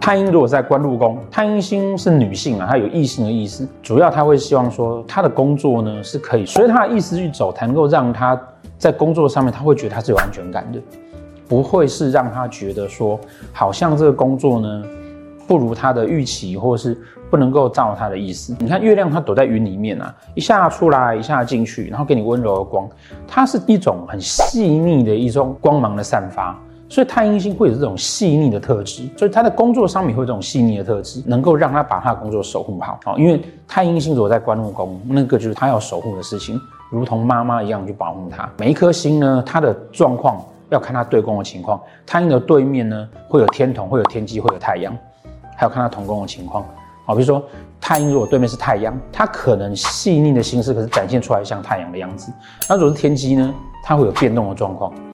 太阴如果在官禄宫，太阴星是女性啊，她有异性的意思，主要她会希望说她的工作呢是可以随她的意思去走，才能够让她在工作上面，她会觉得她是有安全感的，不会是让她觉得说好像这个工作呢不如她的预期，或是不能够照她的意思。你看月亮它躲在云里面啊，一下出来，一下进去，然后给你温柔的光，它是一种很细腻的一种光芒的散发。所以太阴星会有这种细腻的特质，所以他的工作上面会有这种细腻的特质，能够让他把他的工作守护好。啊，因为太阴星如果在官禄宫，那个就是他要守护的事情，如同妈妈一样去保护他。每一颗星呢，它的状况要看它对宫的情况。太阴的对面呢，会有天同，会有天机，会有太阳，还有看它同宫的情况。好，比如说太阴如果对面是太阳，它可能细腻的心思可是展现出来像太阳的样子。那如果是天机呢，它会有变动的状况。